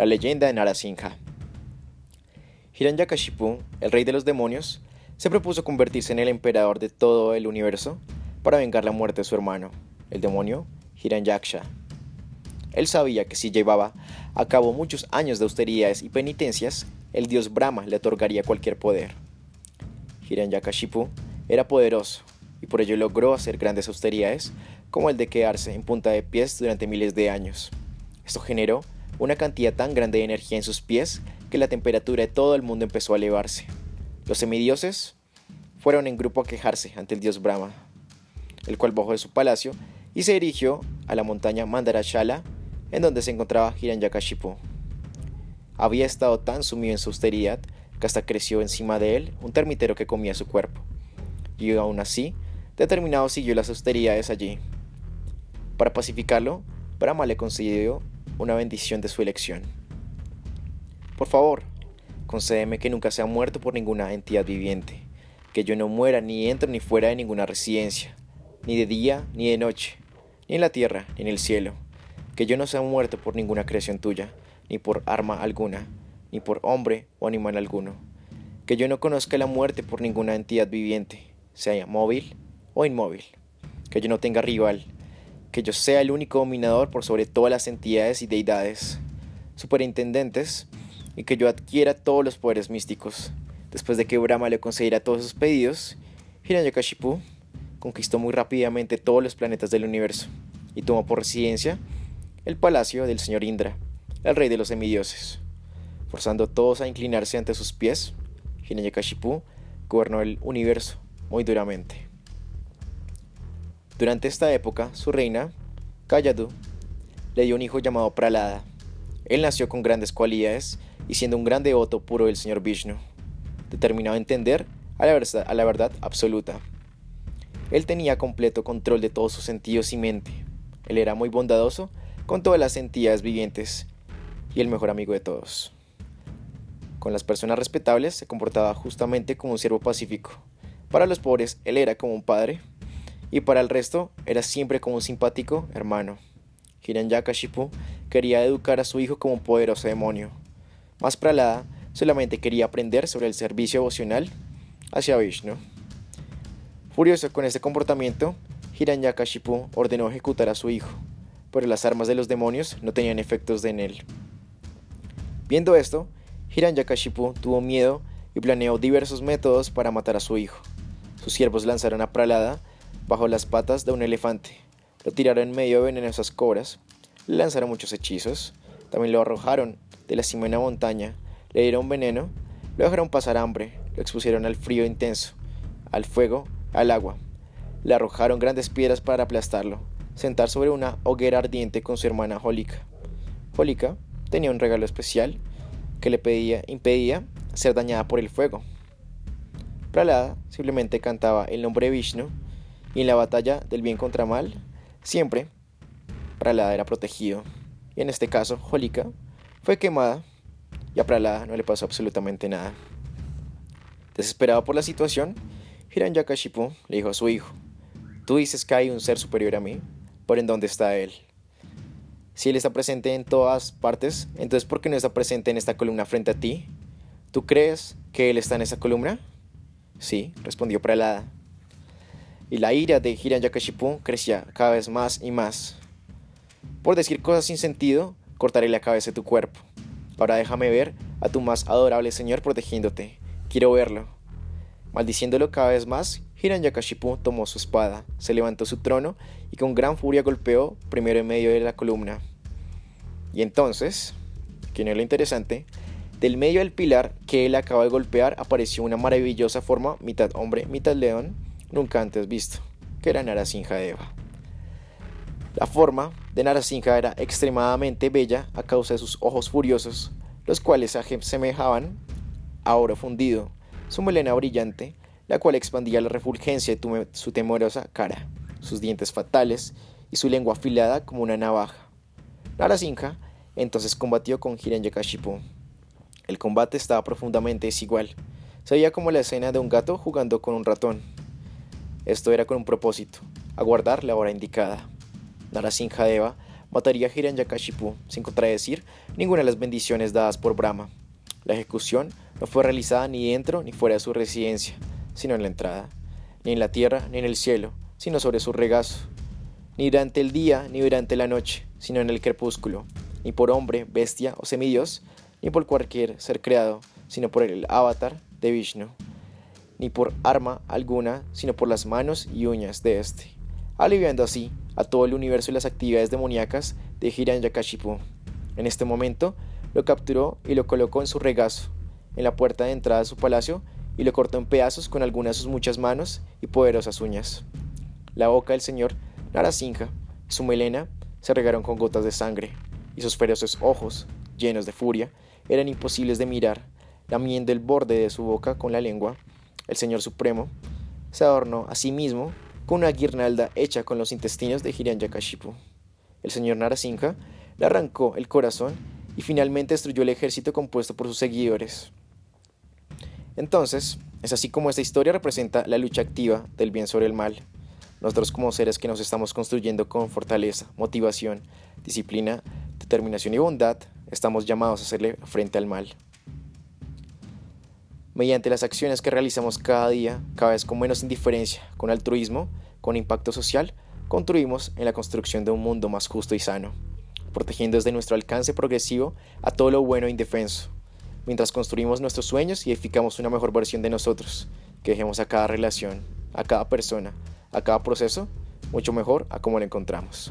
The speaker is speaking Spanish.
La leyenda de Narasimha. Hiranyakashipu, el rey de los demonios, se propuso convertirse en el emperador de todo el universo para vengar la muerte de su hermano, el demonio Hiranyaksha. Él sabía que si llevaba a cabo muchos años de austeridades y penitencias, el dios Brahma le otorgaría cualquier poder. Hiranyakashipu era poderoso y por ello logró hacer grandes austeridades como el de quedarse en punta de pies durante miles de años. Esto generó una cantidad tan grande de energía en sus pies que la temperatura de todo el mundo empezó a elevarse. Los semidioses fueron en grupo a quejarse ante el dios Brahma, el cual bajó de su palacio y se dirigió a la montaña Mandarachala, en donde se encontraba Hiranyakashipu. Había estado tan sumido en su austeridad que hasta creció encima de él un termitero que comía su cuerpo. Y aún así, determinado siguió las austeridades allí. Para pacificarlo, Brahma le concedió una bendición de su elección. Por favor, concédeme que nunca sea muerto por ninguna entidad viviente, que yo no muera ni entro ni fuera de ninguna residencia, ni de día ni de noche, ni en la tierra ni en el cielo, que yo no sea muerto por ninguna creación tuya, ni por arma alguna, ni por hombre o animal alguno, que yo no conozca la muerte por ninguna entidad viviente, sea móvil o inmóvil, que yo no tenga rival, que yo sea el único dominador por sobre todas las entidades y deidades, superintendentes, y que yo adquiera todos los poderes místicos. Después de que Brahma le concediera todos sus pedidos, Hiranyakashipu conquistó muy rápidamente todos los planetas del universo y tomó por residencia el palacio del señor Indra, el rey de los semidioses. Forzando a todos a inclinarse ante sus pies, Hiranyakashipu gobernó el universo muy duramente. Durante esta época, su reina, Kayadu, le dio un hijo llamado Pralada. Él nació con grandes cualidades y siendo un gran devoto puro del señor Vishnu, determinado a entender a la, verdad, a la verdad absoluta. Él tenía completo control de todos sus sentidos y mente. Él era muy bondadoso con todas las entidades vivientes y el mejor amigo de todos. Con las personas respetables se comportaba justamente como un siervo pacífico. Para los pobres él era como un padre y para el resto era siempre como un simpático hermano. Hiranyakashipu quería educar a su hijo como un poderoso demonio. Más Pralada solamente quería aprender sobre el servicio devocional hacia Vishnu. Furioso con este comportamiento, Hiranyakashipu ordenó ejecutar a su hijo, pero las armas de los demonios no tenían efectos en él. Viendo esto, Hiranyakashipu tuvo miedo y planeó diversos métodos para matar a su hijo. Sus siervos lanzaron a Pralada bajo las patas de un elefante, lo tiraron en medio de venenosas cobras, le lanzaron muchos hechizos, también lo arrojaron de la cima de una montaña, le dieron veneno, lo dejaron pasar hambre, lo expusieron al frío intenso, al fuego, al agua. Le arrojaron grandes piedras para aplastarlo, sentar sobre una hoguera ardiente con su hermana Holika. Holika tenía un regalo especial que le pedía, impedía ser dañada por el fuego. Pralada simplemente cantaba el nombre de Vishnu y en la batalla del bien contra mal, siempre Pralada era protegido. Y en este caso, Holika fue quemada y a Pralada no le pasó absolutamente nada. Desesperado por la situación, Hiranyakashipu le dijo a su hijo, Tú dices que hay un ser superior a mí, pero ¿en dónde está él? Si él está presente en todas partes, entonces ¿por qué no está presente en esta columna frente a ti? ¿Tú crees que él está en esa columna? Sí, respondió Pralada. Y la ira de Hiranyakashipu crecía cada vez más y más. Por decir cosas sin sentido, cortaré la cabeza de tu cuerpo. Ahora déjame ver a tu más adorable Señor protegiéndote. Quiero verlo. Maldiciéndolo cada vez más, Hiranyakashipu tomó su espada, se levantó su trono y con gran furia golpeó primero en medio de la columna. Y entonces, que no es lo interesante, del medio del pilar que él acaba de golpear apareció una maravillosa forma, mitad hombre, mitad león, nunca antes visto, que era Narasimha Deva. La forma de Narasimha era extremadamente bella a causa de sus ojos furiosos, los cuales semejaban a oro fundido, su melena brillante, la cual expandía la refulgencia de su temorosa cara, sus dientes fatales y su lengua afilada como una navaja. Narasimha entonces combatió con Hiranyakashipu. El combate estaba profundamente desigual. Se veía como la escena de un gato jugando con un ratón. Esto era con un propósito, aguardar la hora indicada. Narasimha Deva mataría a Hiranyakashipu sin contradecir ninguna de las bendiciones dadas por Brahma. La ejecución no fue realizada ni dentro ni fuera de su residencia, sino en la entrada, ni en la tierra ni en el cielo, sino sobre su regazo, ni durante el día ni durante la noche, sino en el crepúsculo, ni por hombre, bestia o semidios, ni por cualquier ser creado, sino por el avatar de Vishnu, ni por arma alguna, sino por las manos y uñas de éste, aliviando así a todo el universo y las actividades demoníacas de Hiranyakashipu. En este momento, lo capturó y lo colocó en su regazo, en la puerta de entrada de su palacio, y lo cortó en pedazos con algunas de sus muchas manos y poderosas uñas. La boca del señor Narasimha y su melena se regaron con gotas de sangre, y sus feroces ojos, llenos de furia, eran imposibles de mirar, lamiendo el borde de su boca con la lengua. El Señor Supremo se adornó a sí mismo con una guirnalda hecha con los intestinos de Hiranyakashipu. El señor Narasimha le arrancó el corazón y finalmente destruyó el ejército compuesto por sus seguidores. Entonces, es así como esta historia representa la lucha activa del bien sobre el mal. Nosotros como seres que nos estamos construyendo con fortaleza, motivación, disciplina, determinación y bondad, estamos llamados a hacerle frente al mal. Mediante las acciones que realizamos cada día, cada vez con menos indiferencia, con altruismo, con impacto social, construimos en la construcción de un mundo más justo y sano, protegiendo desde nuestro alcance progresivo a todo lo bueno e indefenso, mientras construimos nuestros sueños y edificamos una mejor versión de nosotros, que dejemos a cada relación, a cada persona, a cada proceso, mucho mejor a como lo encontramos.